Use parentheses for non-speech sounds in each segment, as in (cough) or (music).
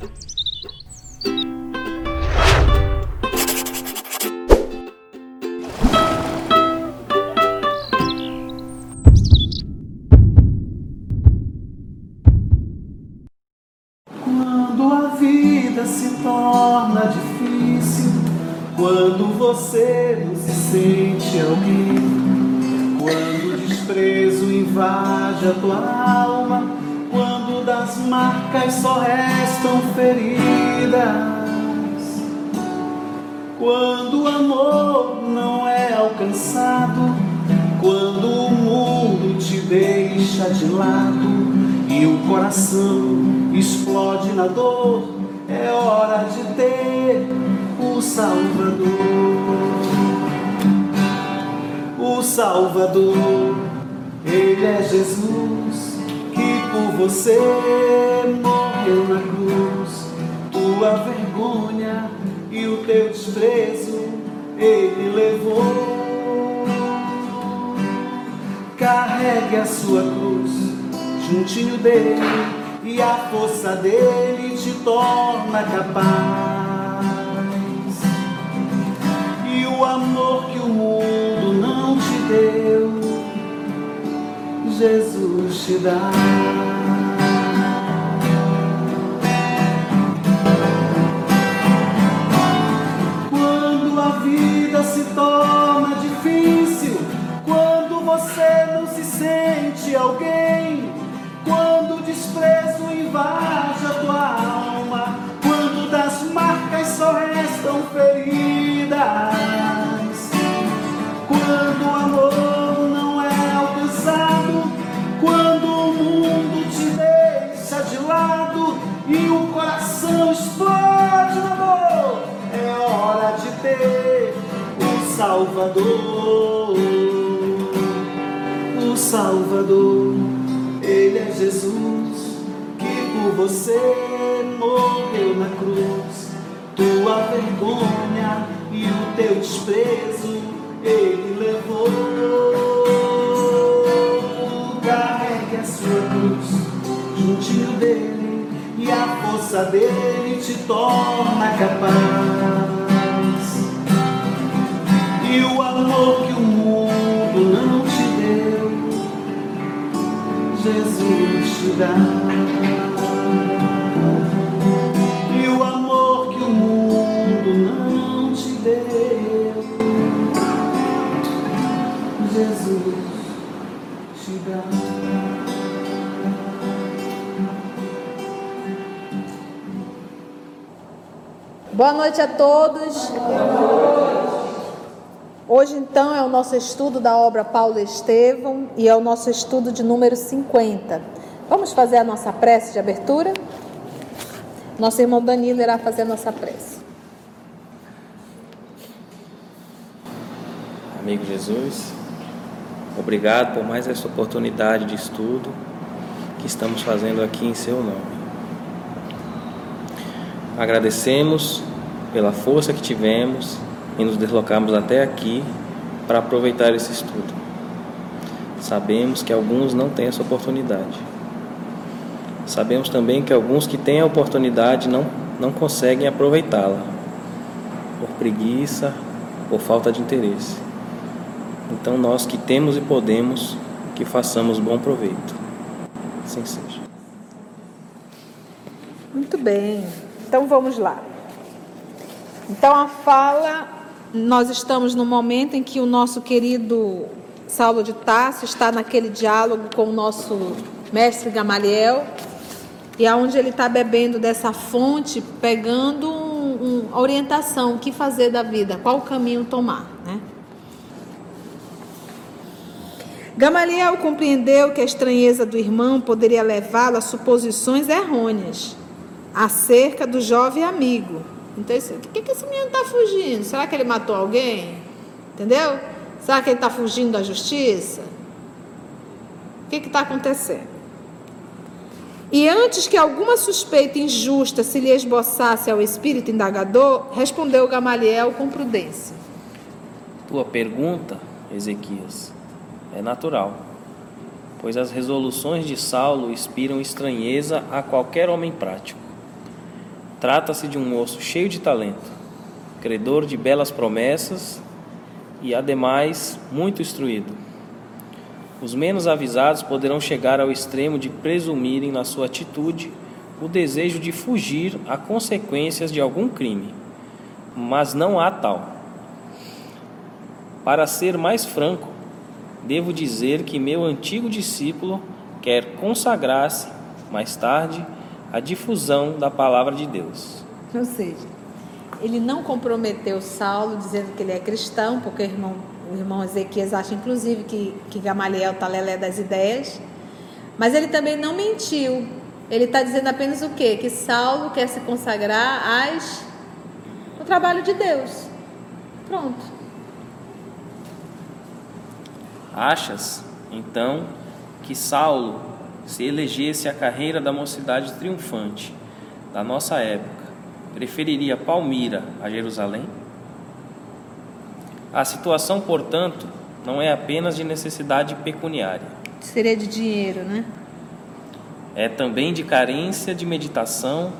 Quando a vida se torna difícil, quando você não se sente alguém, quando o desprezo invade a tua alma, quando das marcas só restam feridas, quando o amor não é alcançado, quando o mundo te deixa de lado e o coração explode na dor, é hora de ter o Salvador. O Salvador, Ele é Jesus que por você morreu na cruz. Tua vergonha e o teu desprezo Ele levou. Carregue a sua cruz juntinho dele e a força dele te torna capaz. E o amor que o mundo não te deu, Jesus te dá. Torna difícil, quando você não se sente alguém, quando o desprezo invade a tua alma, quando das marcas só restam feridas, Salvador, o Salvador. Ele é Jesus que por você morreu na cruz. Tua vergonha e o teu desprezo Ele levou. Carregue a sua cruz juntinho dele e a força dele te torna capaz. E o amor que o mundo não te deu Jesus te dá. E o amor que o mundo não te deu, Jesus te dá. Boa noite a todos. Hoje, então, é o nosso estudo da obra Paulo Estevão e é o nosso estudo de número 50. Vamos fazer a nossa prece de abertura? Nosso irmão Danilo irá fazer a nossa prece. Amigo Jesus, obrigado por mais essa oportunidade de estudo que estamos fazendo aqui em Seu nome. Agradecemos pela força que tivemos em nos deslocarmos até aqui para aproveitar esse estudo. Sabemos que alguns não têm essa oportunidade. Sabemos também que alguns que têm a oportunidade não, não conseguem aproveitá-la, por preguiça, por falta de interesse. Então, nós que temos e podemos, que façamos bom proveito. Assim seja. Muito bem. Então vamos lá. Então a fala, nós estamos no momento em que o nosso querido Saulo de Tarso está naquele diálogo com o nosso mestre Gamaliel, e aonde ele está bebendo dessa fonte, pegando um, um, orientação, o que fazer da vida, qual caminho tomar, né? Gamaliel compreendeu que a estranheza do irmão poderia levá-lo a suposições errôneas acerca do jovem amigo. Então, o que, que esse menino está fugindo? Será que ele matou alguém? Entendeu? Será que ele está fugindo da justiça? O que está acontecendo? E antes que alguma suspeita injusta se lhe esboçasse ao espírito indagador, respondeu Gamaliel com prudência. Tua pergunta, Ezequias, é natural, pois as resoluções de Saulo inspiram estranheza a qualquer homem prático. Trata-se de um moço cheio de talento, credor de belas promessas e, ademais, muito instruído. Os menos avisados poderão chegar ao extremo de presumirem na sua atitude o desejo de fugir a consequências de algum crime, mas não há tal. Para ser mais franco, devo dizer que meu antigo discípulo quer consagrar-se, mais tarde, à difusão da palavra de Deus. Ou seja, ele não comprometeu Saulo dizendo que ele é cristão, porque o irmão, o irmão Ezequias acha inclusive que, que Gamaliel está lelé das ideias, mas ele também não mentiu. Ele está dizendo apenas o quê? Que Saulo quer se consagrar às, ao trabalho de Deus. Pronto. Achas, então, que Saulo se elegesse a carreira da mocidade triunfante da nossa época, preferiria Palmira a Jerusalém? A situação, portanto, não é apenas de necessidade pecuniária. Seria de dinheiro, né? É também de carência de meditação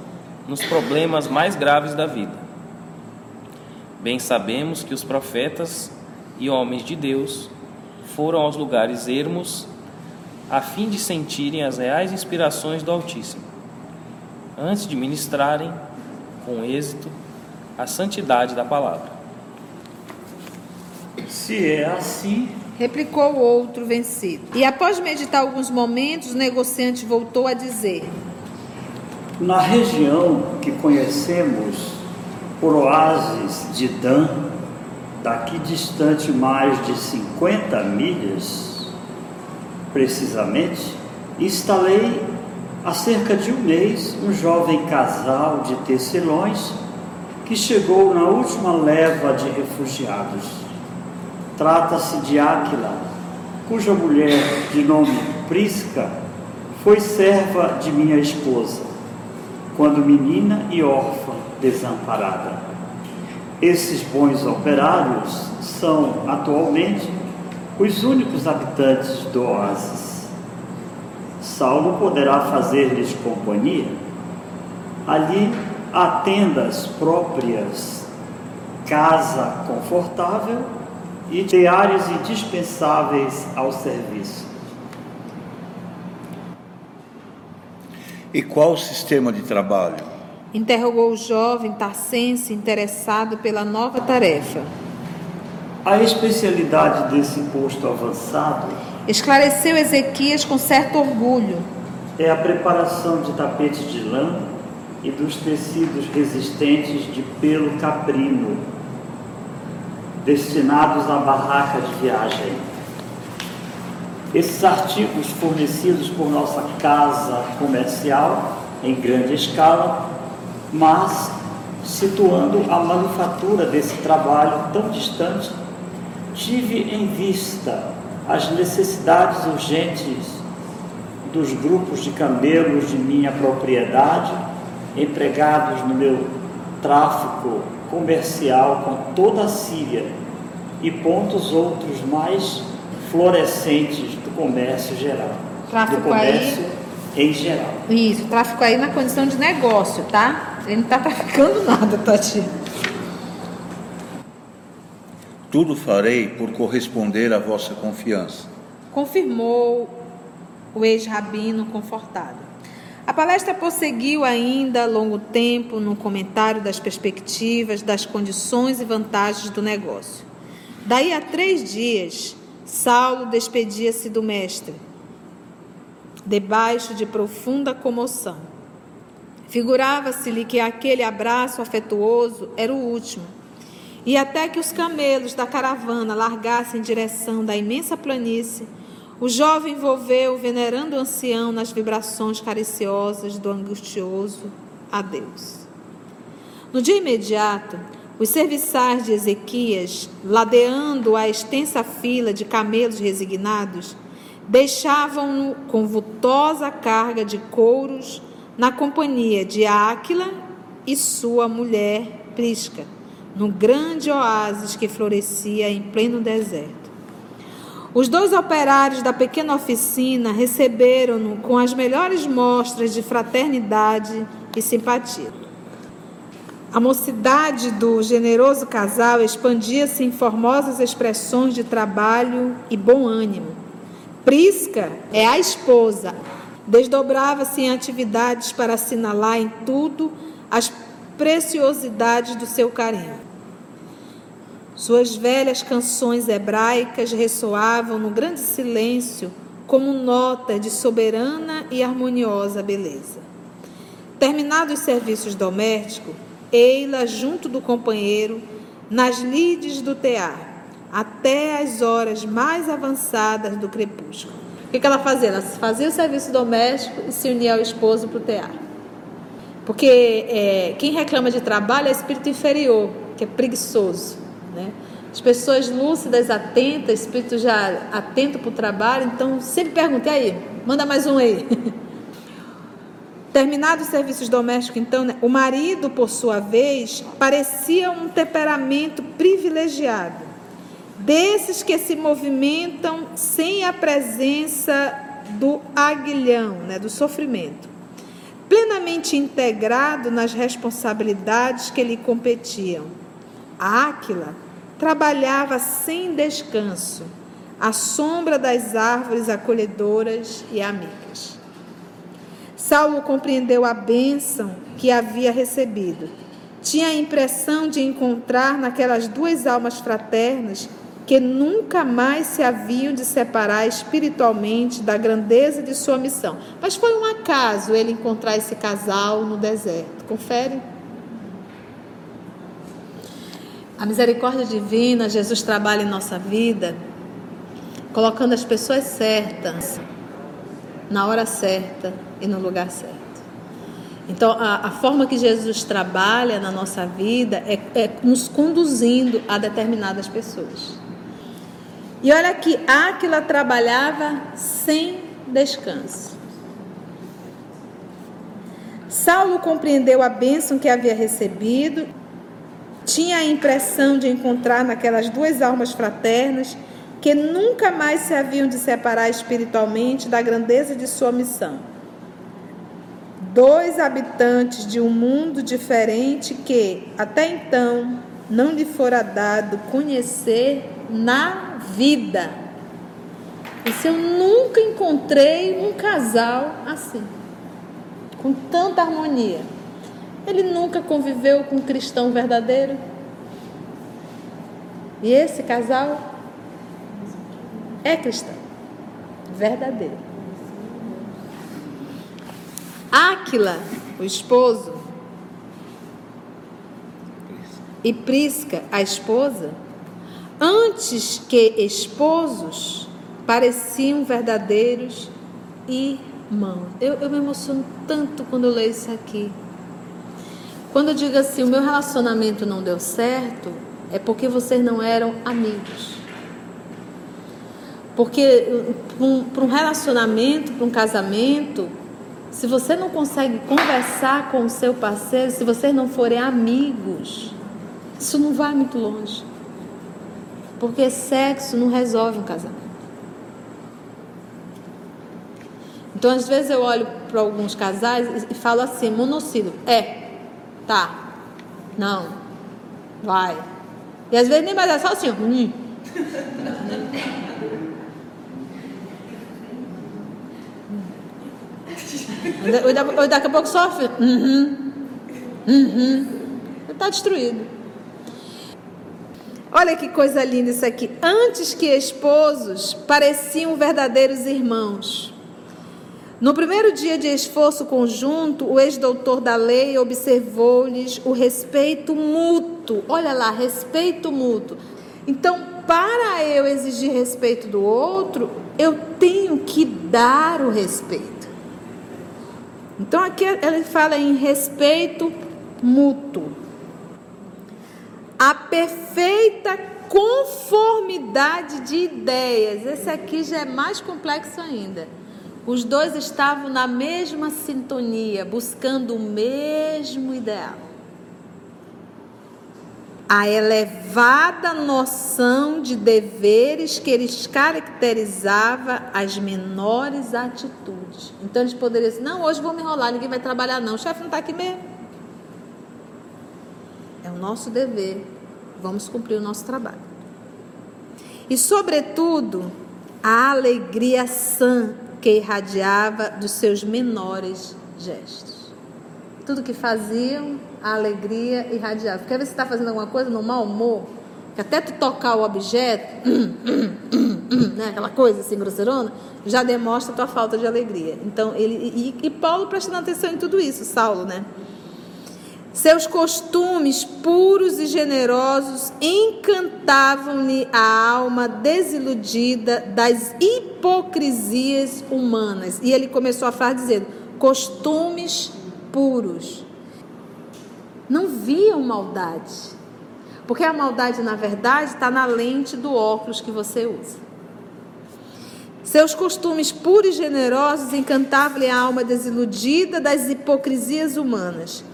nos problemas mais graves da vida. Bem sabemos que os profetas e homens de Deus foram aos lugares ermos a fim de sentirem as reais inspirações do Altíssimo, antes de ministrarem com êxito a santidade da palavra. Se é assim, replicou o outro vencido. E após meditar alguns momentos, o negociante voltou a dizer: Na região que conhecemos por oásis de Dan, daqui distante mais de 50 milhas, precisamente, instalei há cerca de um mês um jovem casal de tecelões que chegou na última leva de refugiados. Trata-se de Áquila, cuja mulher, de nome Prisca, foi serva de minha esposa, quando menina e órfã desamparada. Esses bons operários são atualmente os únicos habitantes do oásis. Saulo poderá fazer-lhes companhia. Ali há tendas próprias, casa confortável e diários indispensáveis ao serviço. E qual o sistema de trabalho? Interrogou o jovem Tarcense, interessado pela nova tarefa. A especialidade desse posto avançado Esclareceu Ezequias com certo orgulho. é a preparação de tapetes de lã e dos tecidos resistentes de pelo caprino, destinados à barraca de viagem. Esses artigos fornecidos por nossa casa comercial em grande escala, mas situando a manufatura desse trabalho tão distante, tive em vista as necessidades urgentes dos grupos de camelos de minha propriedade, empregados no meu tráfico comercial com toda a Síria e pontos outros mais florescentes do comércio geral. Tráfico do comércio em geral. Isso, tráfico aí na condição de negócio, tá? Ele não tá traficando nada, Tati. Tudo farei por corresponder à vossa confiança. Confirmou o ex-rabino confortado. A palestra prosseguiu ainda longo tempo no comentário das perspectivas, das condições e vantagens do negócio. Daí a três dias, Saulo despedia-se do mestre, debaixo de profunda comoção. Figurava-se-lhe que aquele abraço afetuoso era o último, e até que os camelos da caravana largassem em direção da imensa planície, o jovem envolveu o venerando ancião nas vibrações cariciosas do angustioso adeus. No dia imediato, os serviçais de Ezequias, ladeando a extensa fila de camelos resignados, deixavam-no com vultosa carga de couros na companhia de Áquila e sua mulher Prisca, no grande oásis que florescia em pleno deserto. Os dois operários da pequena oficina receberam-no com as melhores mostras de fraternidade e simpatia. A mocidade do generoso casal expandia-se em formosas expressões de trabalho e bom ânimo. Prisca é a esposa, desdobrava-se em atividades para assinalar em tudo as preciosidades do seu carinho. Suas velhas canções hebraicas ressoavam no grande silêncio como notas de soberana e harmoniosa beleza. Terminados os serviços domésticos, Eila junto do companheiro, nas lides do tear, até as horas mais avançadas do crepúsculo. O que, ela fazia? Ela fazia o serviço doméstico e se unia ao esposo para o tear. Porque é, quem reclama de trabalho é espírito inferior, que é preguiçoso. Né? As pessoas lúcidas, atentas, espírito já atento para o trabalho, então sempre pergunta, aí, manda mais um aí. (laughs) Terminados os serviços domésticos, então, né, o marido, por sua vez, parecia um temperamento privilegiado, desses que se movimentam sem a presença do aguilhão, né, do sofrimento, plenamente integrado nas responsabilidades que lhe competiam. Áquila trabalhava sem descanso, à sombra das árvores acolhedoras e amigas. Saulo compreendeu a bênção que havia recebido. Tinha a impressão de encontrar naquelas duas almas fraternas que nunca mais se haviam de separar espiritualmente da grandeza de sua missão. Mas foi um acaso ele encontrar esse casal no deserto. Confere. A misericórdia divina, Jesus trabalha em nossa vida, colocando as pessoas certas, na hora certa, e no lugar certo. Então, a, a forma que Jesus trabalha na nossa vida é, é nos conduzindo a determinadas pessoas. E olha que Áquila trabalhava sem descanso. Saulo compreendeu a bênção que havia recebido, tinha a impressão de encontrar naquelas duas almas fraternas que nunca mais se haviam de separar espiritualmente da grandeza de sua missão dois habitantes de um mundo diferente que até então não lhe fora dado conhecer na vida. se eu nunca encontrei um casal assim, com tanta harmonia. Ele nunca conviveu com um cristão verdadeiro. E esse casal é cristão, verdadeiro. Áquila, o esposo, e Prisca, a esposa, antes que esposos, pareciam verdadeiros irmãos. Eu, eu me emociono tanto quando eu leio isso aqui. Quando eu digo assim, o meu relacionamento não deu certo, é porque vocês não eram amigos. Porque para um, um relacionamento, para um casamento, se você não consegue conversar com o seu parceiro, se vocês não forem amigos, isso não vai muito longe. Porque sexo não resolve um casamento. Então, às vezes eu olho para alguns casais e falo assim, monossílabo. É, tá, não, vai. E às vezes nem mais é só assim, hum. Ou daqui a pouco sofre. Uhum. Uhum. Está destruído. Olha que coisa linda isso aqui. Antes que esposos, pareciam verdadeiros irmãos. No primeiro dia de esforço conjunto, o ex-doutor da lei observou-lhes o respeito mútuo. Olha lá, respeito mútuo. Então, para eu exigir respeito do outro, eu tenho que dar o respeito. Então aqui ele fala em respeito mútuo. A perfeita conformidade de ideias. Esse aqui já é mais complexo ainda. Os dois estavam na mesma sintonia, buscando o mesmo ideal a elevada noção de deveres que eles caracterizava as menores atitudes. Então eles poderiam dizer, não, hoje vou me enrolar, ninguém vai trabalhar não, o chefe não está aqui mesmo. Nosso dever. Vamos cumprir o nosso trabalho. E, sobretudo, a alegria sã que irradiava dos seus menores gestos. Tudo que faziam, a alegria irradiava. Quer ver se está fazendo alguma coisa no mau humor? Que até tu tocar o objeto, (clears throat) né, aquela coisa assim grosseirona, já demonstra tua falta de alegria. Então, ele e, e Paulo prestando atenção em tudo isso, Saulo, né? Seus costumes puros e generosos encantavam-lhe a alma desiludida das hipocrisias humanas. E ele começou a falar dizendo: costumes puros. Não viam maldade. Porque a maldade, na verdade, está na lente do óculos que você usa. Seus costumes puros e generosos encantavam-lhe a alma desiludida das hipocrisias humanas.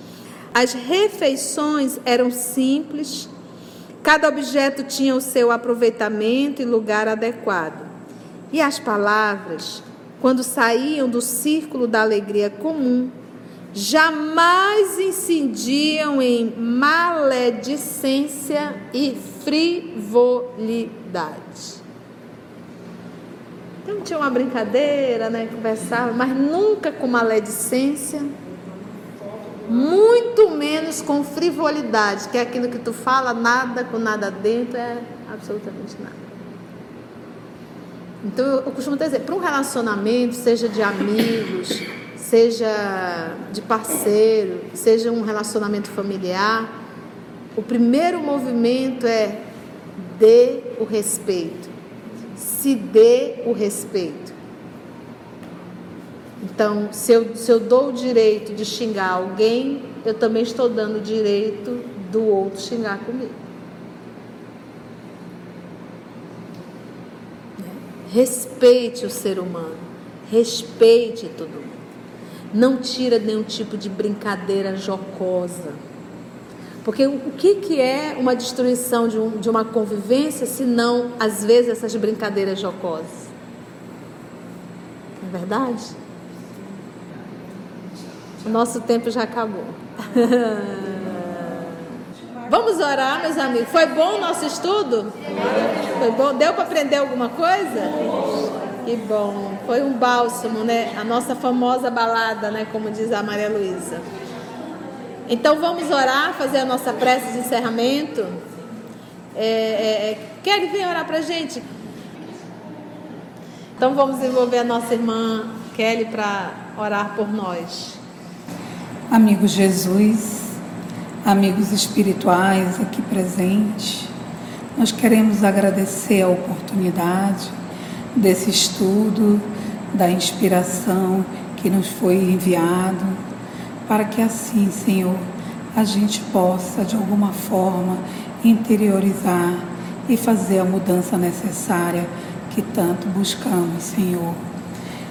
As refeições eram simples, cada objeto tinha o seu aproveitamento e lugar adequado. E as palavras, quando saíam do círculo da alegria comum, jamais incidiam em maledicência e frivolidade. Então tinha uma brincadeira, né? Conversava, mas nunca com maledicência muito menos com frivolidade, que é aquilo que tu fala, nada com nada dentro, é absolutamente nada. Então eu, costumo dizer, para um relacionamento, seja de amigos, (laughs) seja de parceiro, seja um relacionamento familiar, o primeiro movimento é dê o respeito. Se dê o respeito. Então, se eu, se eu dou o direito de xingar alguém, eu também estou dando o direito do outro xingar comigo. Respeite o ser humano, respeite todo mundo. Não tira nenhum tipo de brincadeira jocosa. Porque o que, que é uma destruição de, um, de uma convivência se não, às vezes, essas brincadeiras jocosas? Não é verdade? O nosso tempo já acabou. (laughs) Vamos orar, meus amigos. Foi bom o nosso estudo? Foi bom? Deu para aprender alguma coisa? Que bom. Foi um bálsamo, né? A nossa famosa balada, né? Como diz a Maria Luísa. Então vamos orar, fazer a nossa prece de encerramento. É, é, é Kelly, vem orar para gente. Então vamos envolver a nossa irmã Kelly para orar por nós. Amigo Jesus, amigos espirituais aqui presentes, nós queremos agradecer a oportunidade desse estudo, da inspiração que nos foi enviado, para que assim, Senhor, a gente possa de alguma forma interiorizar e fazer a mudança necessária que tanto buscamos, Senhor.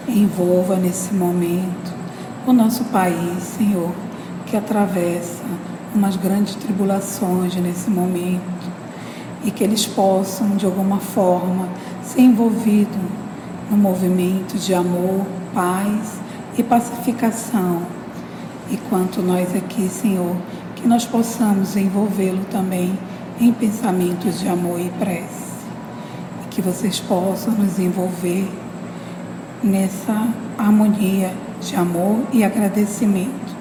Envolva nesse momento o nosso país, Senhor, que atravessa umas grandes tribulações nesse momento e que eles possam, de alguma forma, ser envolvidos no movimento de amor, paz e pacificação. E quanto nós aqui, Senhor, que nós possamos envolvê-lo também em pensamentos de amor e prece. E que vocês possam nos envolver nessa harmonia de amor e agradecimento.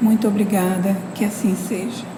Muito obrigada, que assim seja.